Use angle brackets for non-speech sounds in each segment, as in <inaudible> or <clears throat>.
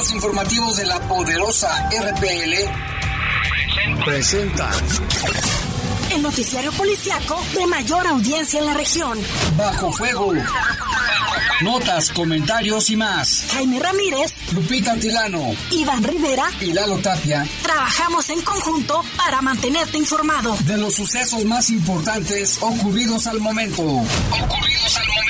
servicios informativos de la poderosa RPL presenta el noticiario policiaco de mayor audiencia en la región. Bajo fuego. Notas, comentarios y más. Jaime Ramírez, Lupita Tilano, Iván Rivera y Lalo Tapia. Trabajamos en conjunto para mantenerte informado de los sucesos más importantes ocurridos al momento. Ocurridos al momento.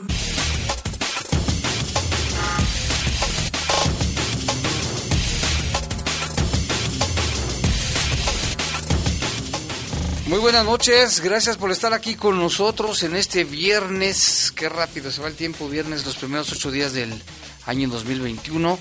Muy buenas noches, gracias por estar aquí con nosotros en este viernes. Qué rápido se va el tiempo, viernes, los primeros ocho días del año 2021.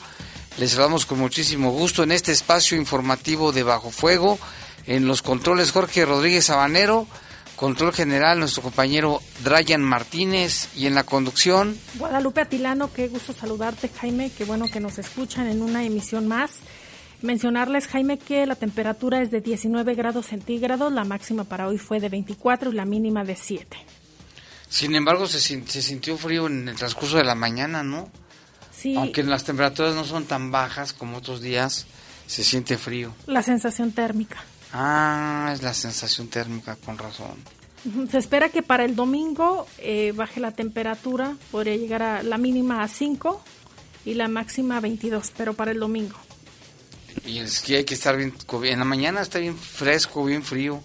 Les saludamos con muchísimo gusto en este espacio informativo de Bajo Fuego. En los controles Jorge Rodríguez Sabanero, control general nuestro compañero Drayan Martínez y en la conducción. Guadalupe Atilano, qué gusto saludarte Jaime, qué bueno que nos escuchan en una emisión más. Mencionarles, Jaime, que la temperatura es de 19 grados centígrados, la máxima para hoy fue de 24 y la mínima de 7. Sin embargo, se, se sintió frío en el transcurso de la mañana, ¿no? Sí. Aunque las temperaturas no son tan bajas como otros días, se siente frío. La sensación térmica. Ah, es la sensación térmica, con razón. Se espera que para el domingo eh, baje la temperatura, podría llegar a la mínima a 5 y la máxima a 22, pero para el domingo. Y es que hay que estar bien, en la mañana está bien fresco, bien frío,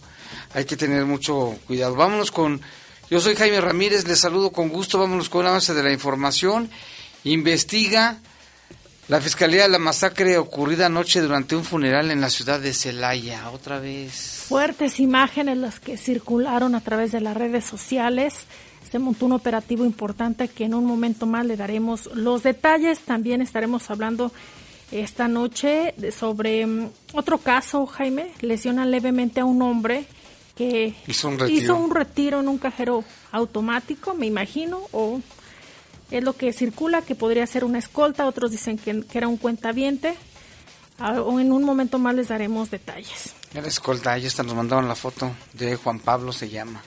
hay que tener mucho cuidado. Vámonos con, yo soy Jaime Ramírez, les saludo con gusto, vámonos con un avance de la información. Investiga la Fiscalía de la masacre ocurrida anoche durante un funeral en la ciudad de Celaya, otra vez. Fuertes imágenes las que circularon a través de las redes sociales. Se montó un operativo importante que en un momento más le daremos los detalles. También estaremos hablando esta noche sobre mm, otro caso, Jaime. Lesionan levemente a un hombre que hizo un, retiro. hizo un retiro en un cajero automático, me imagino, o es lo que circula, que podría ser una escolta, otros dicen que, era un cuentaviente. Ah, o en un momento más les daremos detalles. Era escolta, ahí está, nos mandaron la foto de Juan Pablo, se llama.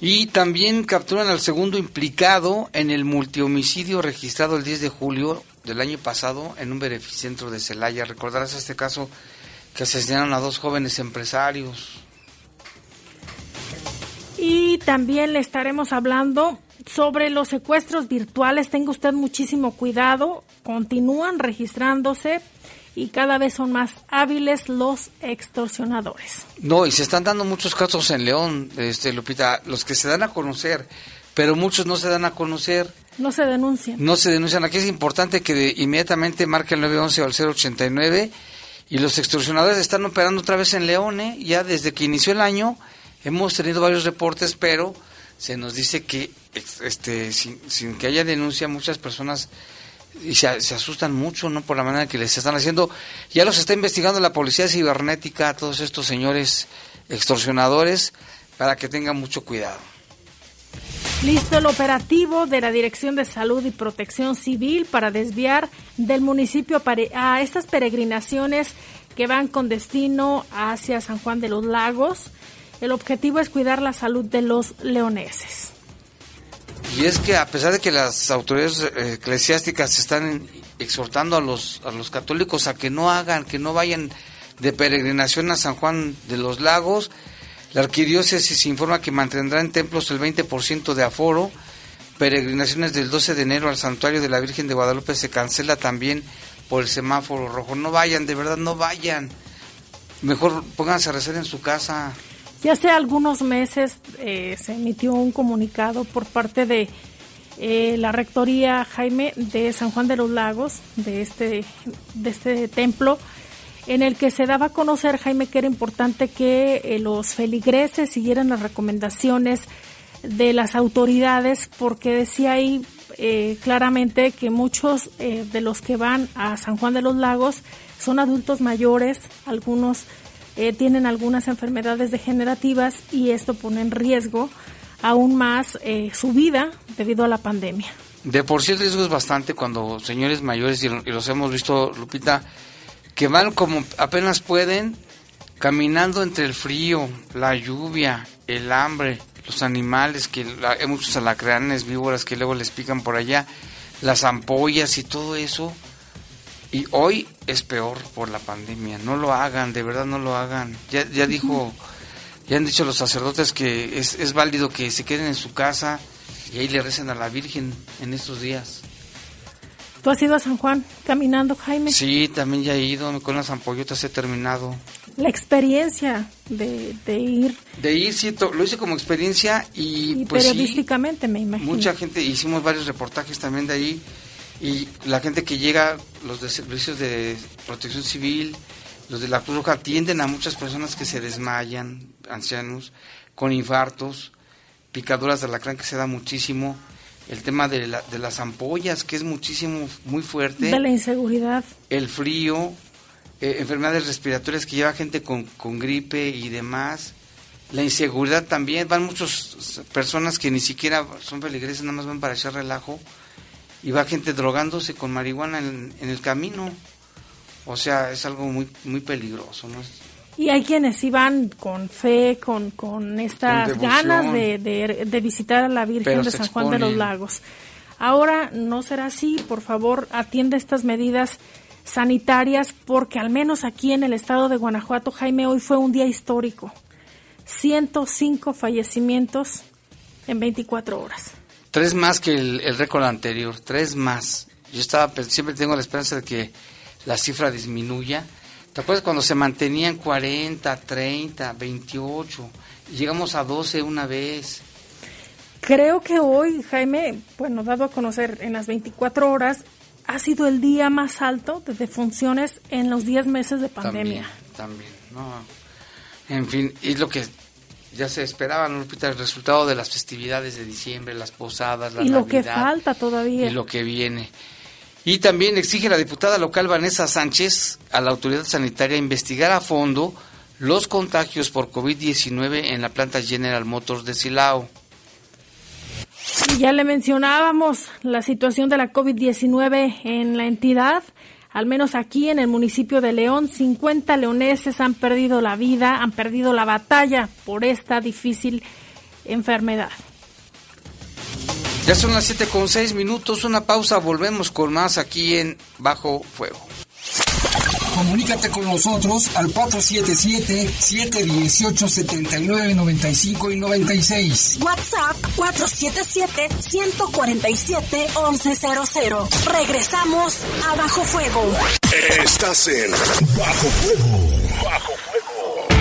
Y también capturan al segundo implicado en el multihomicidio registrado el 10 de julio del año pasado en un beneficentro de Celaya. Recordarás este caso que asesinaron a dos jóvenes empresarios. Y también le estaremos hablando sobre los secuestros virtuales. Tenga usted muchísimo cuidado. Continúan registrándose y cada vez son más hábiles los extorsionadores. No, y se están dando muchos casos en León, este Lupita, los que se dan a conocer, pero muchos no se dan a conocer no se denuncian. No se denuncian. Aquí es importante que inmediatamente marque el 911 o el 089 y los extorsionadores están operando otra vez en León. ¿eh? Ya desde que inició el año hemos tenido varios reportes, pero se nos dice que este, sin, que haya denuncia muchas personas y se, se, asustan mucho no por la manera que les están haciendo. Ya los está investigando la policía cibernética a todos estos señores extorsionadores para que tengan mucho cuidado. Listo el operativo de la Dirección de Salud y Protección Civil para desviar del municipio a estas peregrinaciones que van con destino hacia San Juan de los Lagos. El objetivo es cuidar la salud de los leoneses. Y es que a pesar de que las autoridades eh, eclesiásticas están exhortando a los, a los católicos a que no hagan, que no vayan de peregrinación a San Juan de los Lagos, la arquidiócesis informa que mantendrá en templos el 20% de aforo. Peregrinaciones del 12 de enero al santuario de la Virgen de Guadalupe se cancela también por el semáforo rojo. No vayan, de verdad, no vayan. Mejor pónganse a rezar en su casa. Ya hace algunos meses eh, se emitió un comunicado por parte de eh, la rectoría Jaime de San Juan de los Lagos, de este, de este templo, en el que se daba a conocer, Jaime, que era importante que eh, los feligreses siguieran las recomendaciones de las autoridades, porque decía ahí eh, claramente que muchos eh, de los que van a San Juan de los Lagos son adultos mayores, algunos tienen algunas enfermedades degenerativas y esto pone en riesgo aún más su vida debido a la pandemia. De por sí el riesgo es bastante cuando señores mayores, y los hemos visto, Lupita, que van como apenas pueden, caminando entre el frío, la lluvia, el hambre, los animales, que hay muchos alacranes, víboras que luego les pican por allá, las ampollas y todo eso. Y hoy es peor por la pandemia. No lo hagan, de verdad no lo hagan. Ya, ya dijo, ya han dicho los sacerdotes que es, es válido que se queden en su casa y ahí le recen a la Virgen en estos días. ¿Tú has ido a San Juan caminando, Jaime? Sí, también ya he ido, con las ampollotas he terminado. La experiencia de, ir. De ir, sí, lo hice como experiencia y, pues periodísticamente me imagino. Mucha gente, hicimos varios reportajes también de ahí y la gente que llega, los de servicios de protección civil, los de la Cruz Roja, atienden a muchas personas que se desmayan, ancianos, con infartos, picaduras de alacrán que se da muchísimo el tema de, la, de las ampollas, que es muchísimo, muy fuerte. De la inseguridad. El frío, eh, enfermedades respiratorias que lleva gente con, con gripe y demás. La inseguridad también, van muchas personas que ni siquiera son feligreses, nada más van para echar relajo. Y va gente drogándose con marihuana en, en el camino. O sea, es algo muy, muy peligroso, ¿no? Y hay quienes iban con fe, con, con estas ganas de, de, visitar a la Virgen de San Juan de los Lagos. Ahora no será así, por favor, atiende estas medidas sanitarias porque al menos aquí en el estado de Guanajuato, Jaime, hoy fue un día histórico. 105 fallecimientos en 24 horas. Tres más que el, el récord anterior, tres más. Yo estaba siempre tengo la esperanza de que la cifra disminuya ¿Te acuerdas cuando se mantenían 40, 30, 28? llegamos a 12 una vez. Creo que hoy, Jaime, bueno, dado a conocer en las 24 horas, ha sido el día más alto de defunciones en los 10 meses de pandemia. También, también, no. En fin, y lo que ya se esperaba, ¿no, El resultado de las festividades de diciembre, las posadas, la Y lo que falta todavía. Y lo que viene. Y también exige la diputada local Vanessa Sánchez a la autoridad sanitaria investigar a fondo los contagios por COVID-19 en la planta General Motors de Silao. Ya le mencionábamos la situación de la COVID-19 en la entidad. Al menos aquí en el municipio de León, 50 leoneses han perdido la vida, han perdido la batalla por esta difícil enfermedad. Ya son las 7 con 6 minutos, una pausa, volvemos con más aquí en Bajo Fuego. Comunícate con nosotros al 477-718-7995 y 96. WhatsApp 477-147-1100. Regresamos a Bajo Fuego. Estás en Bajo Fuego. Bajo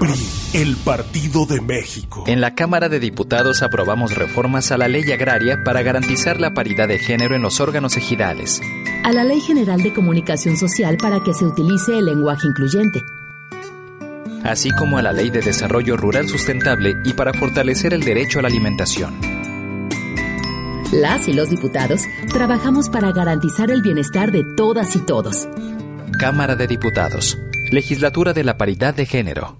PRI, el Partido de México. En la Cámara de Diputados aprobamos reformas a la ley agraria para garantizar la paridad de género en los órganos ejidales. A la Ley General de Comunicación Social para que se utilice el lenguaje incluyente. Así como a la Ley de Desarrollo Rural Sustentable y para fortalecer el derecho a la alimentación. Las y los diputados trabajamos para garantizar el bienestar de todas y todos. Cámara de Diputados. Legislatura de la Paridad de Género.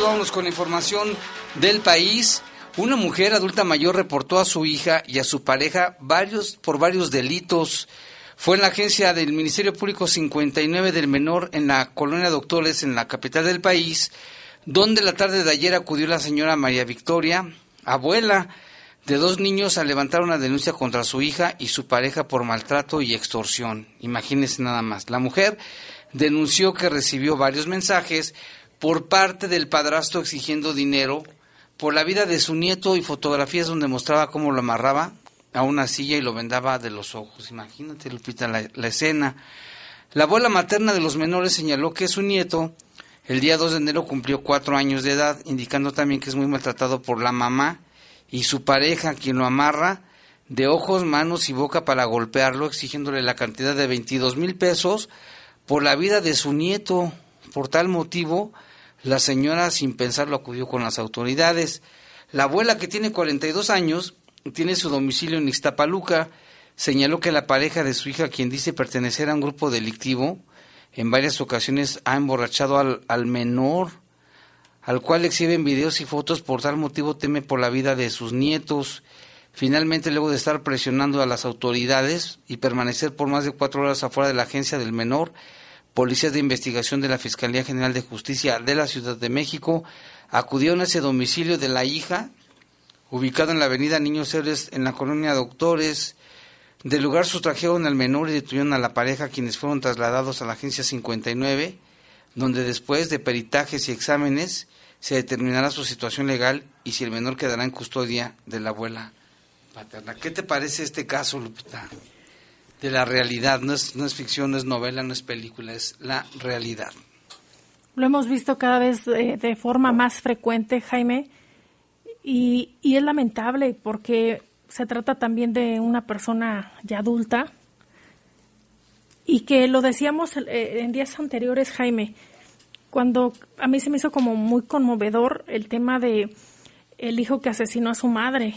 Vamos con información del país. Una mujer adulta mayor reportó a su hija y a su pareja varios, por varios delitos. Fue en la agencia del Ministerio Público 59 del Menor en la colonia Doctores, en la capital del país, donde la tarde de ayer acudió la señora María Victoria, abuela de dos niños, a levantar una denuncia contra su hija y su pareja por maltrato y extorsión. Imagínense nada más. La mujer denunció que recibió varios mensajes por parte del padrastro exigiendo dinero por la vida de su nieto y fotografías donde mostraba cómo lo amarraba a una silla y lo vendaba de los ojos. Imagínate, Lupita, la, la escena. La abuela materna de los menores señaló que su nieto el día 2 de enero cumplió cuatro años de edad, indicando también que es muy maltratado por la mamá y su pareja, quien lo amarra de ojos, manos y boca para golpearlo, exigiéndole la cantidad de 22 mil pesos por la vida de su nieto. Por tal motivo, la señora, sin pensarlo, acudió con las autoridades. La abuela, que tiene 42 años, tiene su domicilio en Ixtapaluca, señaló que la pareja de su hija, quien dice pertenecer a un grupo delictivo, en varias ocasiones ha emborrachado al, al menor, al cual exhiben videos y fotos, por tal motivo teme por la vida de sus nietos. Finalmente, luego de estar presionando a las autoridades y permanecer por más de cuatro horas afuera de la agencia del menor, policías de investigación de la Fiscalía General de Justicia de la Ciudad de México acudieron a ese domicilio de la hija, ubicado en la avenida Niños Héroes, en la colonia Doctores. Del lugar sustrajeron al menor y detuvieron a la pareja, quienes fueron trasladados a la agencia 59, donde después de peritajes y exámenes se determinará su situación legal y si el menor quedará en custodia de la abuela paterna. ¿Qué te parece este caso, Lupita? De la realidad, no es, no es ficción, no es novela, no es película, es la realidad. Lo hemos visto cada vez eh, de forma más frecuente, Jaime, y, y es lamentable porque se trata también de una persona ya adulta. Y que lo decíamos eh, en días anteriores, Jaime, cuando a mí se me hizo como muy conmovedor el tema de el hijo que asesinó a su madre,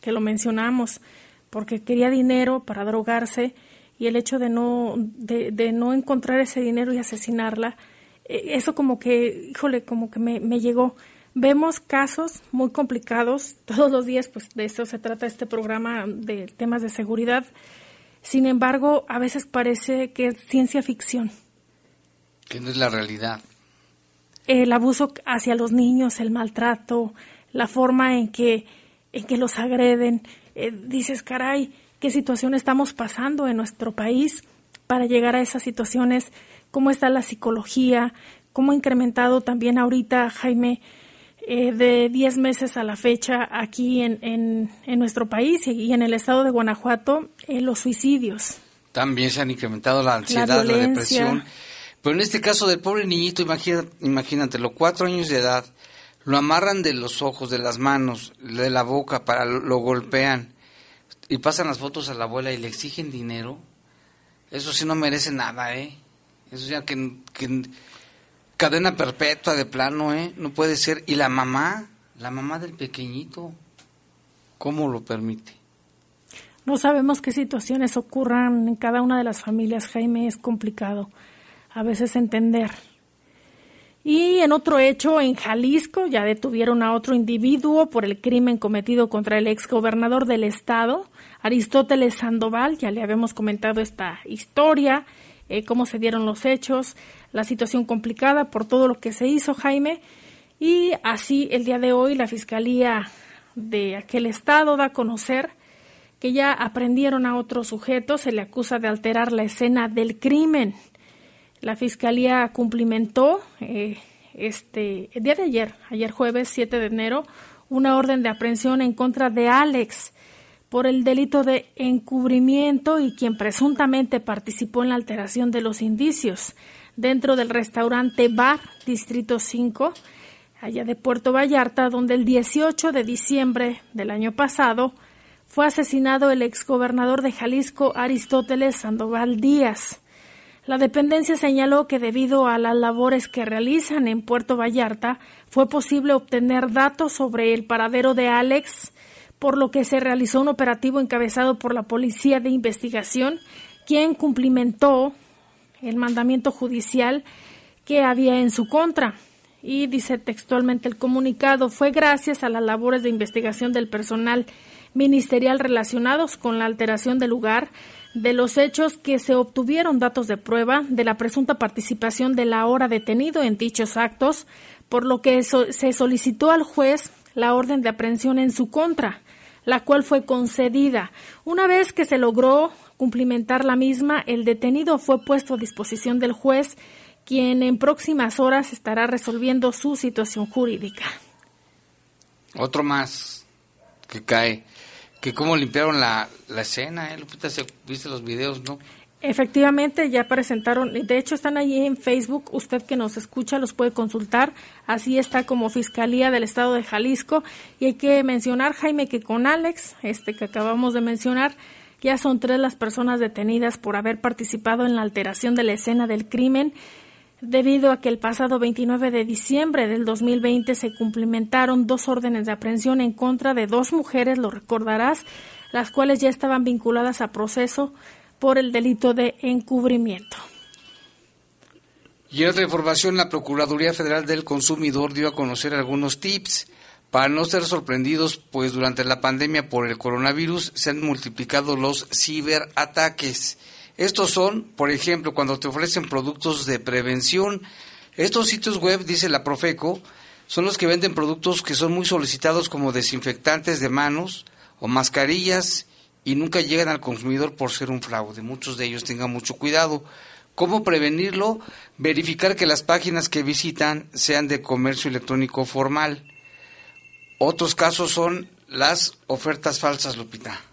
que lo mencionamos, porque quería dinero para drogarse y el hecho de no, de, de no encontrar ese dinero y asesinarla, eh, eso como que, híjole, como que me, me llegó. Vemos casos muy complicados, <laughs> todos los días, pues de eso se trata este programa de temas de seguridad. Sin embargo, a veces parece que es ciencia ficción. Que no es la realidad. El abuso hacia los niños, el maltrato, la forma en que, en que los agreden. Eh, dices, caray, ¿qué situación estamos pasando en nuestro país para llegar a esas situaciones? ¿Cómo está la psicología? ¿Cómo ha incrementado también ahorita, Jaime, eh, de 10 meses a la fecha aquí en, en, en, nuestro país y en el estado de Guanajuato eh, los suicidios. También se han incrementado la ansiedad, la, la, depresión. Pero en este caso del pobre niñito, imagínate, imagínate, los cuatro años de edad, lo amarran de los ojos, de las manos, de la boca, para lo golpean y pasan las fotos a la abuela y le exigen dinero. Eso sí no merece nada, ¿eh? Eso ya que, que cadena perpetua de plano, ¿eh? No puede ser. Y la mamá, la mamá del pequeñito, ¿cómo lo permite? No sabemos qué situaciones ocurran en cada una de las familias, Jaime, es complicado a veces entender. Y en otro hecho, en Jalisco, ya detuvieron a otro individuo por el crimen cometido contra el exgobernador del estado, Aristóteles Sandoval. Ya le habíamos comentado esta historia, eh, cómo se dieron los hechos, la situación complicada por todo lo que se hizo, Jaime. Y así el día de hoy la Fiscalía de aquel estado da a conocer que ya aprendieron a otro sujeto, se le acusa de alterar la escena del crimen. La Fiscalía cumplimentó eh, este, el día de ayer, ayer jueves 7 de enero, una orden de aprehensión en contra de Alex por el delito de encubrimiento y quien presuntamente participó en la alteración de los indicios dentro del restaurante Bar Distrito 5, allá de Puerto Vallarta, donde el 18 de diciembre del año pasado fue asesinado el exgobernador de Jalisco Aristóteles Sandoval Díaz. La dependencia señaló que debido a las labores que realizan en Puerto Vallarta fue posible obtener datos sobre el paradero de Alex, por lo que se realizó un operativo encabezado por la Policía de Investigación, quien cumplimentó el mandamiento judicial que había en su contra. y dice textualmente el comunicado fue gracias a las labores de investigación del personal ministerial relacionados con la alteración del lugar de los hechos que se obtuvieron datos de prueba de la presunta participación de la hora detenido en dichos actos, por lo que se solicitó al juez la orden de aprehensión en su contra, la cual fue concedida. Una vez que se logró cumplimentar la misma, el detenido fue puesto a disposición del juez quien en próximas horas estará resolviendo su situación jurídica. Otro más que cae, que cómo limpiaron la, la escena, ¿eh? Lupita, viste los videos, ¿no? Efectivamente, ya presentaron, de hecho están ahí en Facebook, usted que nos escucha los puede consultar, así está como Fiscalía del Estado de Jalisco, y hay que mencionar, Jaime, que con Alex, este que acabamos de mencionar, ya son tres las personas detenidas por haber participado en la alteración de la escena del crimen debido a que el pasado 29 de diciembre del 2020 se cumplimentaron dos órdenes de aprehensión en contra de dos mujeres, lo recordarás, las cuales ya estaban vinculadas a proceso por el delito de encubrimiento. Y en otra información, la Procuraduría Federal del Consumidor dio a conocer algunos tips para no ser sorprendidos, pues durante la pandemia por el coronavirus se han multiplicado los ciberataques. Estos son, por ejemplo, cuando te ofrecen productos de prevención. Estos sitios web, dice la Profeco, son los que venden productos que son muy solicitados como desinfectantes de manos o mascarillas y nunca llegan al consumidor por ser un fraude. Muchos de ellos tengan mucho cuidado. ¿Cómo prevenirlo? Verificar que las páginas que visitan sean de comercio electrónico formal. Otros casos son las ofertas falsas, Lupita.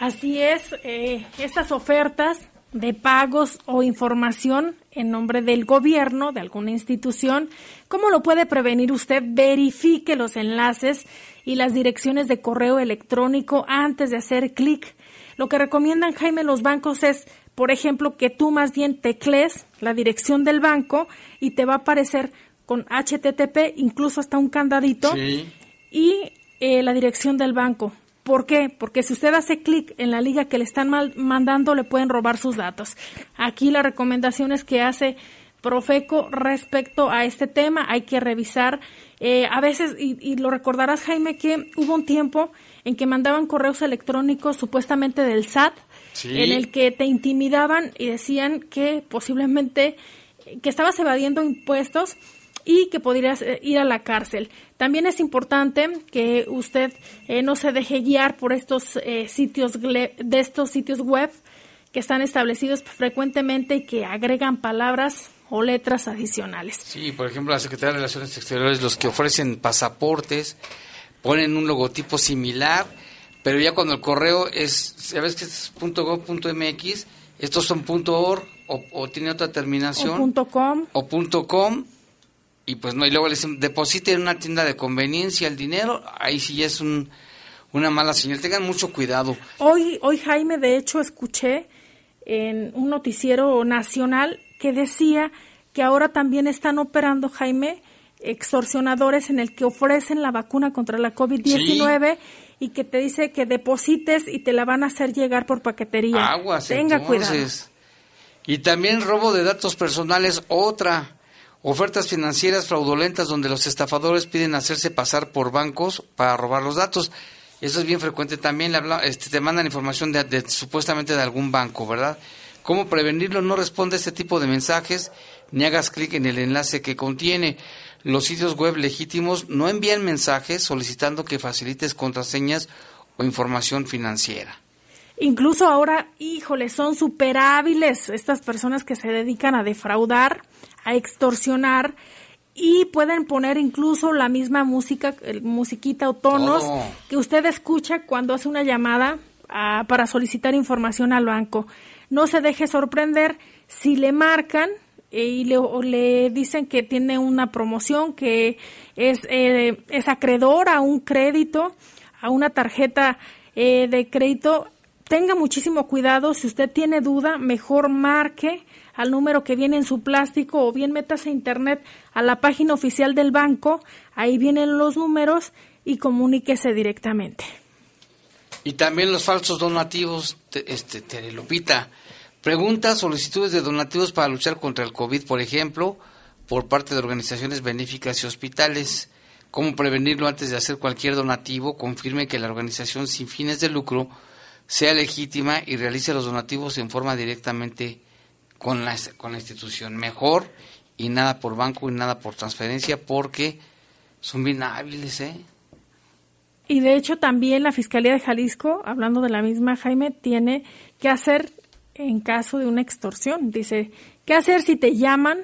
Así es, eh, estas ofertas de pagos o información en nombre del gobierno, de alguna institución, ¿cómo lo puede prevenir usted? Verifique los enlaces y las direcciones de correo electrónico antes de hacer clic. Lo que recomiendan, Jaime, los bancos es, por ejemplo, que tú más bien teclees la dirección del banco y te va a aparecer con HTTP, incluso hasta un candadito, y eh, la dirección del banco. ¿Por qué? Porque si usted hace clic en la liga que le están mandando, le pueden robar sus datos. Aquí la recomendación es que hace Profeco respecto a este tema. Hay que revisar. Eh, a veces, y, lo recordarás, Jaime, que hubo un tiempo en que mandaban correos electrónicos supuestamente del SAT, en el que te intimidaban y decían que posiblemente que estabas evadiendo impuestos y que podrías eh, ir a la cárcel. También es importante que usted eh, no se deje guiar por estos eh, sitios de estos sitios web que están establecidos frecuentemente y que agregan palabras o letras adicionales. Sí, por ejemplo, la Secretaría de Relaciones Exteriores, los que ofrecen pasaportes, ponen un logotipo similar, pero ya cuando el correo es, ¿sabes que es .gov.mx? Estos son .org o, o tiene otra terminación. O .com. O .com y pues no, y luego le dicen, deposite en una tienda de conveniencia el dinero, ahí sí es un, una mala señal, tengan mucho cuidado. Hoy, hoy Jaime, de hecho, escuché en un noticiero nacional que decía que ahora también están operando, Jaime, extorsionadores en el que ofrecen la vacuna contra la COVID-19 y que te dice que deposites y te la van a hacer llegar por paquetería. Aguas, Tenga cuidado. Y también robo de datos personales, otra. Ofertas financieras fraudulentas donde los estafadores piden hacerse pasar por bancos para robar los datos. Eso es bien frecuente también. Este, te mandan información de, supuestamente de algún banco, ¿verdad? ¿Cómo prevenirlo? No responde a este tipo de mensajes ni hagas clic en el enlace que contiene. Los sitios web legítimos no envían mensajes solicitando que facilites contraseñas o información financiera. Incluso ahora, híjole, son súper hábiles estas personas que se dedican a defraudar a extorsionar y pueden poner incluso la misma música, musiquita o tonos que usted escucha cuando hace una llamada ah, para solicitar información al banco. No se deje sorprender si le marcan eh, y le, le, dicen que tiene una promoción, que es, eh, es acreedor a un crédito, a una tarjeta eh, de crédito. Tenga muchísimo cuidado, si usted tiene duda, mejor marque al número que viene en su plástico o bien metas a internet a la página oficial del banco, ahí vienen los números y comuníquese directamente. Y también los falsos donativos, este, Terelupita. Preguntas, solicitudes de donativos para luchar contra el COVID, por ejemplo, por parte de organizaciones benéficas y hospitales. ¿Cómo prevenirlo antes de hacer cualquier donativo? Confirme que la organización sin fines de lucro sea legítima y realice los donativos en forma directamente con la, con la institución. Mejor y nada por banco y nada por transferencia porque son bien hábiles, ¿eh? Y de hecho también la Fiscalía de Jalisco, hablando de la misma Jaime, tiene que hacer en caso de una extorsión. Dice, ¿qué hacer si te llaman?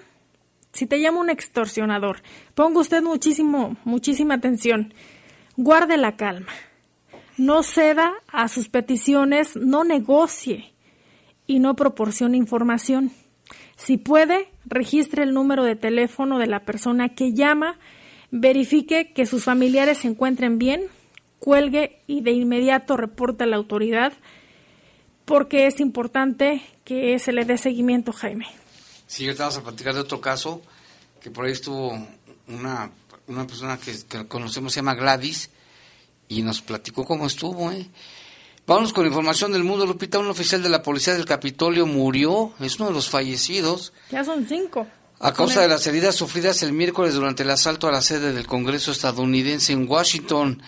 Si te llama un extorsionador. Ponga usted muchísimo, muchísima atención. Guarde la calma. No ceda a sus peticiones, no negocie y no proporcione información. Si puede, registre el número de teléfono de la persona que llama, verifique que sus familiares se encuentren bien, cuelgue y de inmediato reporte a la autoridad porque es importante que se le dé seguimiento, Jaime. Sí, ahorita vamos a platicar de otro caso, que por ahí estuvo una, una persona que, que, conocemos, se llama Gladys, y nos platicó cómo estuvo, ¿eh? Vamos con información del mundo, Lupita, un oficial de la policía del Capitolio murió, es uno de los fallecidos. Ya son cinco. A causa de las heridas sufridas el miércoles durante el asalto a la sede del Congreso estadounidense en Washington.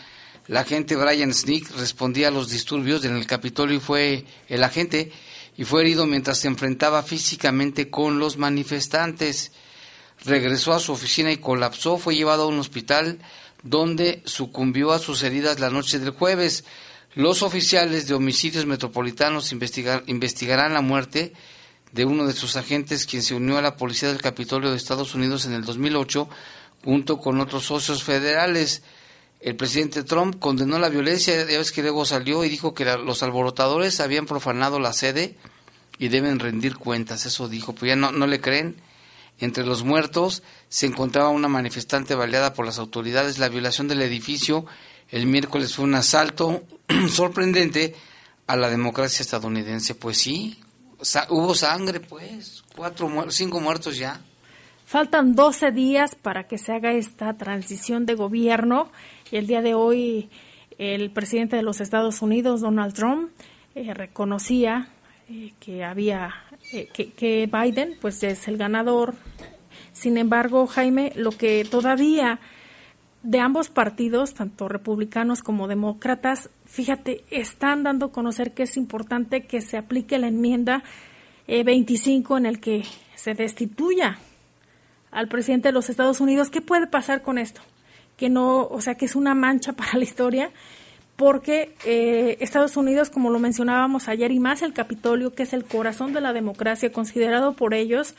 La agente Brian Sneak respondía a los disturbios en el Capitolio y fue el agente y fue herido mientras se enfrentaba físicamente con los manifestantes. Regresó a su oficina y colapsó, fue llevado a un hospital donde sucumbió a sus heridas la noche del jueves. Los oficiales de homicidios metropolitanos investigar, investigarán la muerte de uno de sus agentes, quien se unió a la policía del Capitolio de Estados Unidos en el 2008, junto con otros socios federales. El presidente Trump condenó la violencia, ya ves que luego salió y dijo que los alborotadores habían profanado la sede y deben rendir cuentas, eso dijo, pues ya no, no le creen. Entre los muertos se encontraba una manifestante baleada por las autoridades. La violación del edificio el miércoles fue un asalto <clears throat> sorprendente a la democracia estadounidense. Pues sí, hubo sangre, pues, cuatro, cinco muertos ya. Faltan 12 días para que se haga esta transición de gobierno y el día de hoy el presidente de los Estados Unidos, Donald Trump, eh, reconocía eh, que había eh, que, que, Biden pues es el ganador. Sin embargo, Jaime, lo que todavía de ambos partidos, tanto republicanos como demócratas, fíjate, están dando a conocer que es importante que se aplique la enmienda 25 en el que se destituya al presidente de los Estados Unidos. ¿Qué puede pasar con esto? Que no, o sea, que es una mancha <laughs> para la historia, porque eh, Estados Unidos, como lo mencionábamos ayer, y más el Capitolio, que es el corazón de la democracia, considerado por ellos,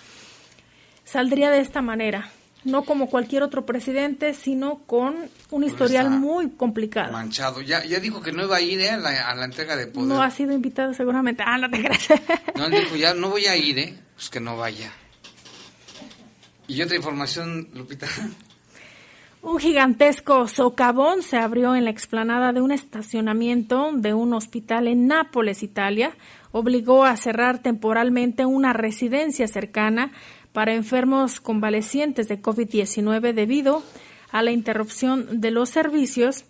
saldría de esta manera. No como cualquier otro presidente, sino con un historial muy complicado. Manchado. Ya, ya dijo que no iba a ir ¿eh? a, la, a, la, entrega de poder. No ha sido invitado seguramente. Ah, no te creas. <laughs> No, dijo ya no voy a ir, ¿eh? Pues que no vaya. Y otra información, Lupita. Un gigantesco socavón se abrió en la explanada de un estacionamiento de un hospital en Nápoles, Italia. Obligó a cerrar temporalmente una residencia cercana para enfermos convalecientes de COVID-19 debido a la interrupción de los servicios.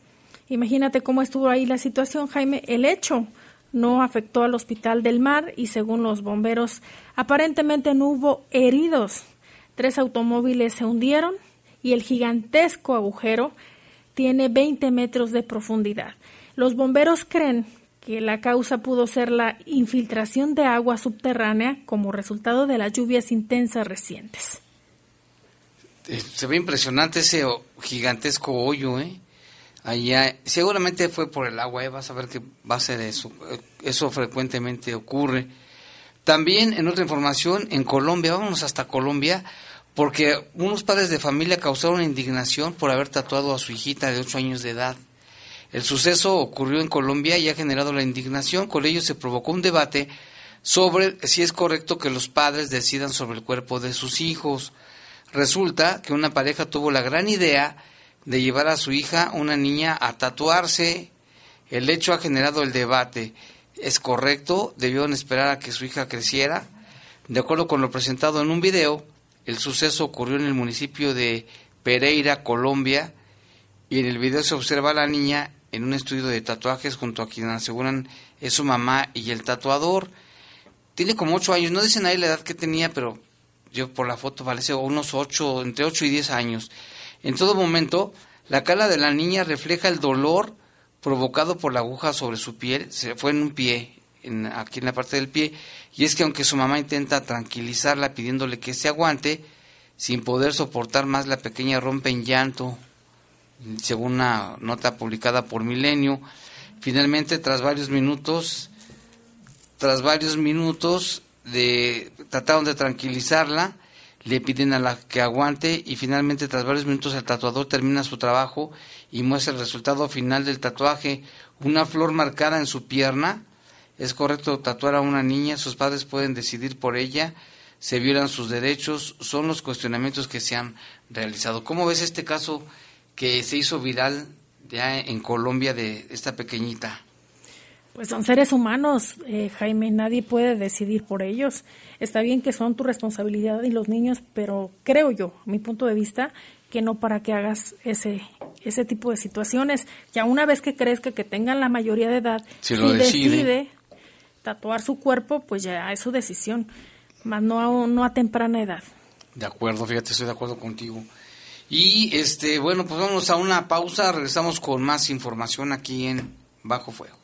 Imagínate cómo estuvo ahí la situación, Jaime. El hecho no afectó al Hospital del Mar y según los bomberos aparentemente no hubo heridos. Tres automóviles se hundieron y el gigantesco agujero tiene 20 metros de profundidad. Los bomberos creen que la causa pudo ser la infiltración de agua subterránea como resultado de las lluvias intensas recientes. Eh, se ve impresionante ese gigantesco hoyo, ¿eh? Allá, seguramente fue por el agua, ¿eh? vas a ver que va a ser eso. Eh, eso frecuentemente ocurre. También, en otra información, en Colombia, vámonos hasta Colombia, porque unos padres de familia causaron indignación por haber tatuado a su hijita de 8 años de edad. El suceso ocurrió en Colombia y ha generado la indignación. Con ello se provocó un debate sobre si es correcto que los padres decidan sobre el cuerpo de sus hijos. Resulta que una pareja tuvo la gran idea de llevar a su hija, una niña, a tatuarse. El hecho ha generado el debate. ¿Es correcto? ¿Debieron esperar a que su hija creciera? De acuerdo con lo presentado en un video, el suceso ocurrió en el municipio de Pereira, Colombia, y en el video se observa a la niña en un estudio de tatuajes junto a quien aseguran es su mamá y el tatuador. Tiene como ocho años, no dicen ahí la edad que tenía, pero yo por la foto parece unos 8, entre 8 y 10 años. En todo momento, la cara de la niña refleja el dolor provocado por la aguja sobre su piel, se fue en un pie, en, aquí en la parte del pie, y es que aunque su mamá intenta tranquilizarla pidiéndole que se aguante, sin poder soportar más la pequeña rompe en llanto, según una nota publicada por Milenio. Finalmente, tras varios minutos, tras varios minutos de trataron de tranquilizarla, le piden a la que aguante y finalmente tras varios minutos el tatuador termina su trabajo y muestra el resultado final del tatuaje, una flor marcada en su pierna. Es correcto tatuar a una niña, sus padres pueden decidir por ella, se violan sus derechos, son los cuestionamientos que se han realizado. ¿Cómo ves este caso que se hizo viral ya en Colombia de esta pequeñita? Pues son seres humanos, eh, Jaime, nadie puede decidir por ellos. Está bien que son tu responsabilidad y los niños, pero creo yo, a mi punto de vista, que no para que hagas ese ese tipo de situaciones. Ya una vez que crezca, que tengan la mayoría de edad, si, decide. tatuar su cuerpo, pues ya es su decisión, más no a, no a temprana edad. De acuerdo, fíjate, estoy de acuerdo contigo. Y este, bueno, pues vamos a una pausa, regresamos con más información aquí en Bajo Fuego.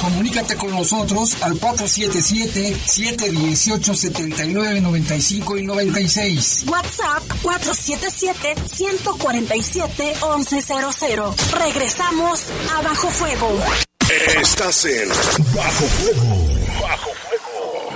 Comunícate con nosotros al 477-718-7995 y 96. WhatsApp 477-147-1100. Regresamos a Bajo Fuego. Estás en Bajo Fuego. Bajo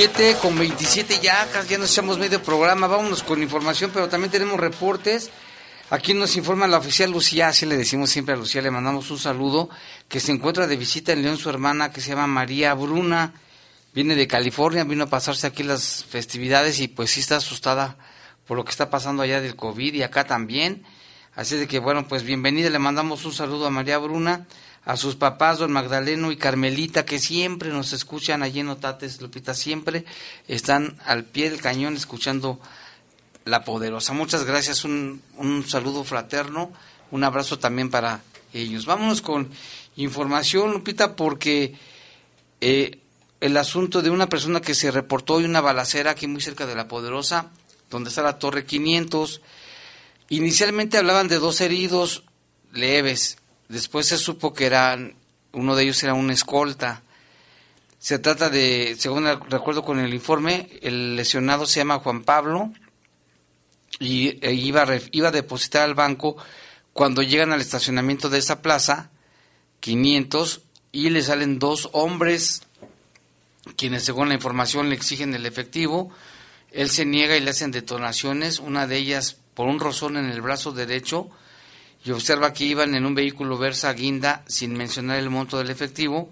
7 con 27 ya, ya nos echamos medio programa, vámonos con información, pero también tenemos reportes. Aquí nos informa la oficial Lucía, así le decimos siempre a Lucía, le mandamos un saludo, que se encuentra de visita en León su hermana que se llama María Bruna, viene de California, vino a pasarse aquí las festividades y pues sí está asustada por lo que está pasando allá del COVID y acá también. Así de que bueno, pues bienvenida, le mandamos un saludo a María Bruna a sus papás, don Magdaleno y Carmelita, que siempre nos escuchan allí en Otates, Lupita, siempre están al pie del cañón escuchando La Poderosa. Muchas gracias, un, un saludo fraterno, un abrazo también para ellos. Vámonos con información, Lupita, porque eh, el asunto de una persona que se reportó y una balacera aquí muy cerca de La Poderosa, donde está la Torre 500. Inicialmente hablaban de dos heridos leves Después se supo que eran, uno de ellos era un escolta. Se trata de, según recuerdo con el informe, el lesionado se llama Juan Pablo y e iba, a, iba a depositar al banco cuando llegan al estacionamiento de esa plaza, 500, y le salen dos hombres quienes según la información le exigen el efectivo. Él se niega y le hacen detonaciones, una de ellas por un rozón en el brazo derecho y observa que iban en un vehículo Versa Guinda sin mencionar el monto del efectivo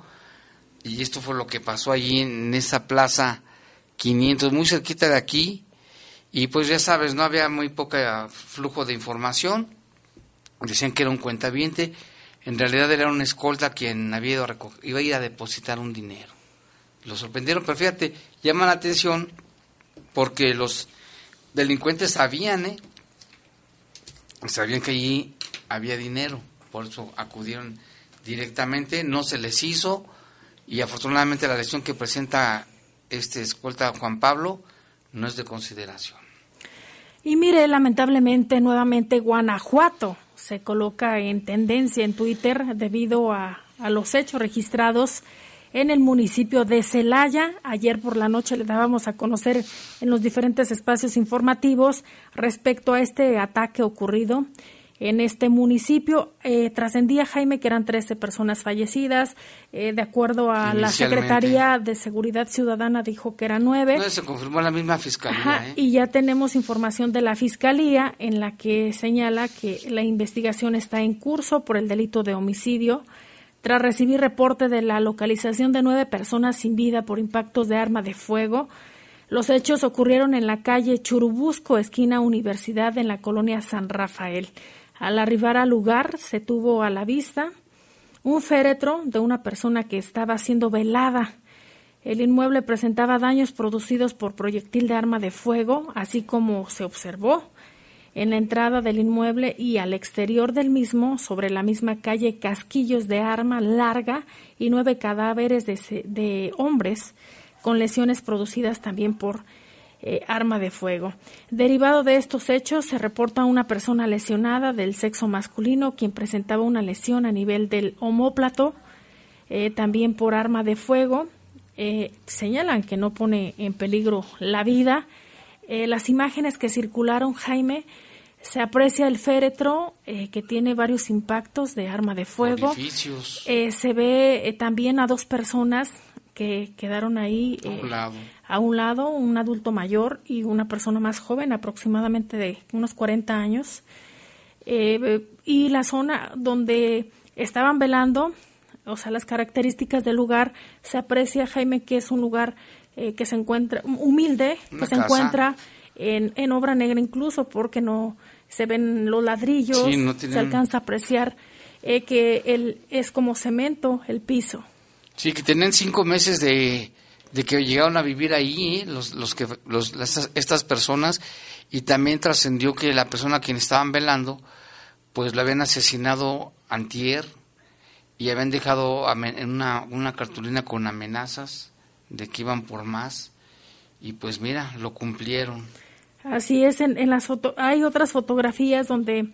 y esto fue lo que pasó allí en esa plaza 500, muy cerquita de aquí y pues ya sabes, no había muy poca flujo de información, decían que era un cuentaviente, en realidad era un escolta quien había ido a iba a ir a depositar un dinero. Lo sorprendieron, pero fíjate, llama la atención porque los delincuentes sabían, ¿eh? Sabían que allí había dinero, por eso acudieron directamente, no se les hizo y afortunadamente la lesión que presenta este escolta Juan Pablo no es de consideración. Y mire, lamentablemente nuevamente Guanajuato se coloca en tendencia en Twitter debido a, a los hechos registrados en el municipio de Celaya. Ayer por la noche le dábamos a conocer en los diferentes espacios informativos respecto a este ataque ocurrido en este municipio. Eh, trascendía, Jaime, que eran 13 personas fallecidas. Eh, de acuerdo a la Secretaría de Seguridad Ciudadana, dijo que eran nueve. se confirmó la misma fiscalía. ¿eh? Y ya tenemos información de la fiscalía en la que señala que la investigación está en curso por el delito de homicidio. Tras recibir reporte de la localización de nueve personas sin vida por impactos de arma de fuego, los hechos ocurrieron en la calle Churubusco, esquina Universidad, en la colonia San Rafael. Al arribar al lugar se tuvo a la vista un féretro de una persona que estaba siendo velada. El inmueble presentaba daños producidos por proyectil de arma de fuego, así como se observó en la entrada del inmueble y al exterior del mismo, sobre la misma calle, casquillos de arma larga y nueve cadáveres de, de hombres con lesiones producidas también por eh, arma de fuego. Derivado de estos hechos, se reporta una persona lesionada del sexo masculino, quien presentaba una lesión a nivel del homóplato, eh, también por arma de fuego. Eh, señalan que no pone en peligro la vida. las imágenes que circularon, Jaime, se aprecia el féretro que tiene varios impactos de arma de fuego. se ve también a dos personas que quedaron ahí a un lado un adulto mayor y una persona más joven, aproximadamente de unos 40 años. Eh, y la zona donde estaban velando, o sea, las características del lugar, se aprecia, Jaime, que es un lugar eh, que se encuentra humilde, que se encuentra en, en, obra negra incluso, porque no se ven los ladrillos, se alcanza a apreciar eh, que el, es como cemento el piso. Sí, que tienen cinco meses de, de que llegaron a vivir ahí, ¿eh? los, los que, los, estas, personas, y también trascendió que la persona a quien estaban velando, pues la habían asesinado antier y habían dejado en una, una cartulina con amenazas de que iban por más, y pues mira, lo cumplieron. Así es, en, en las hay otras fotografías donde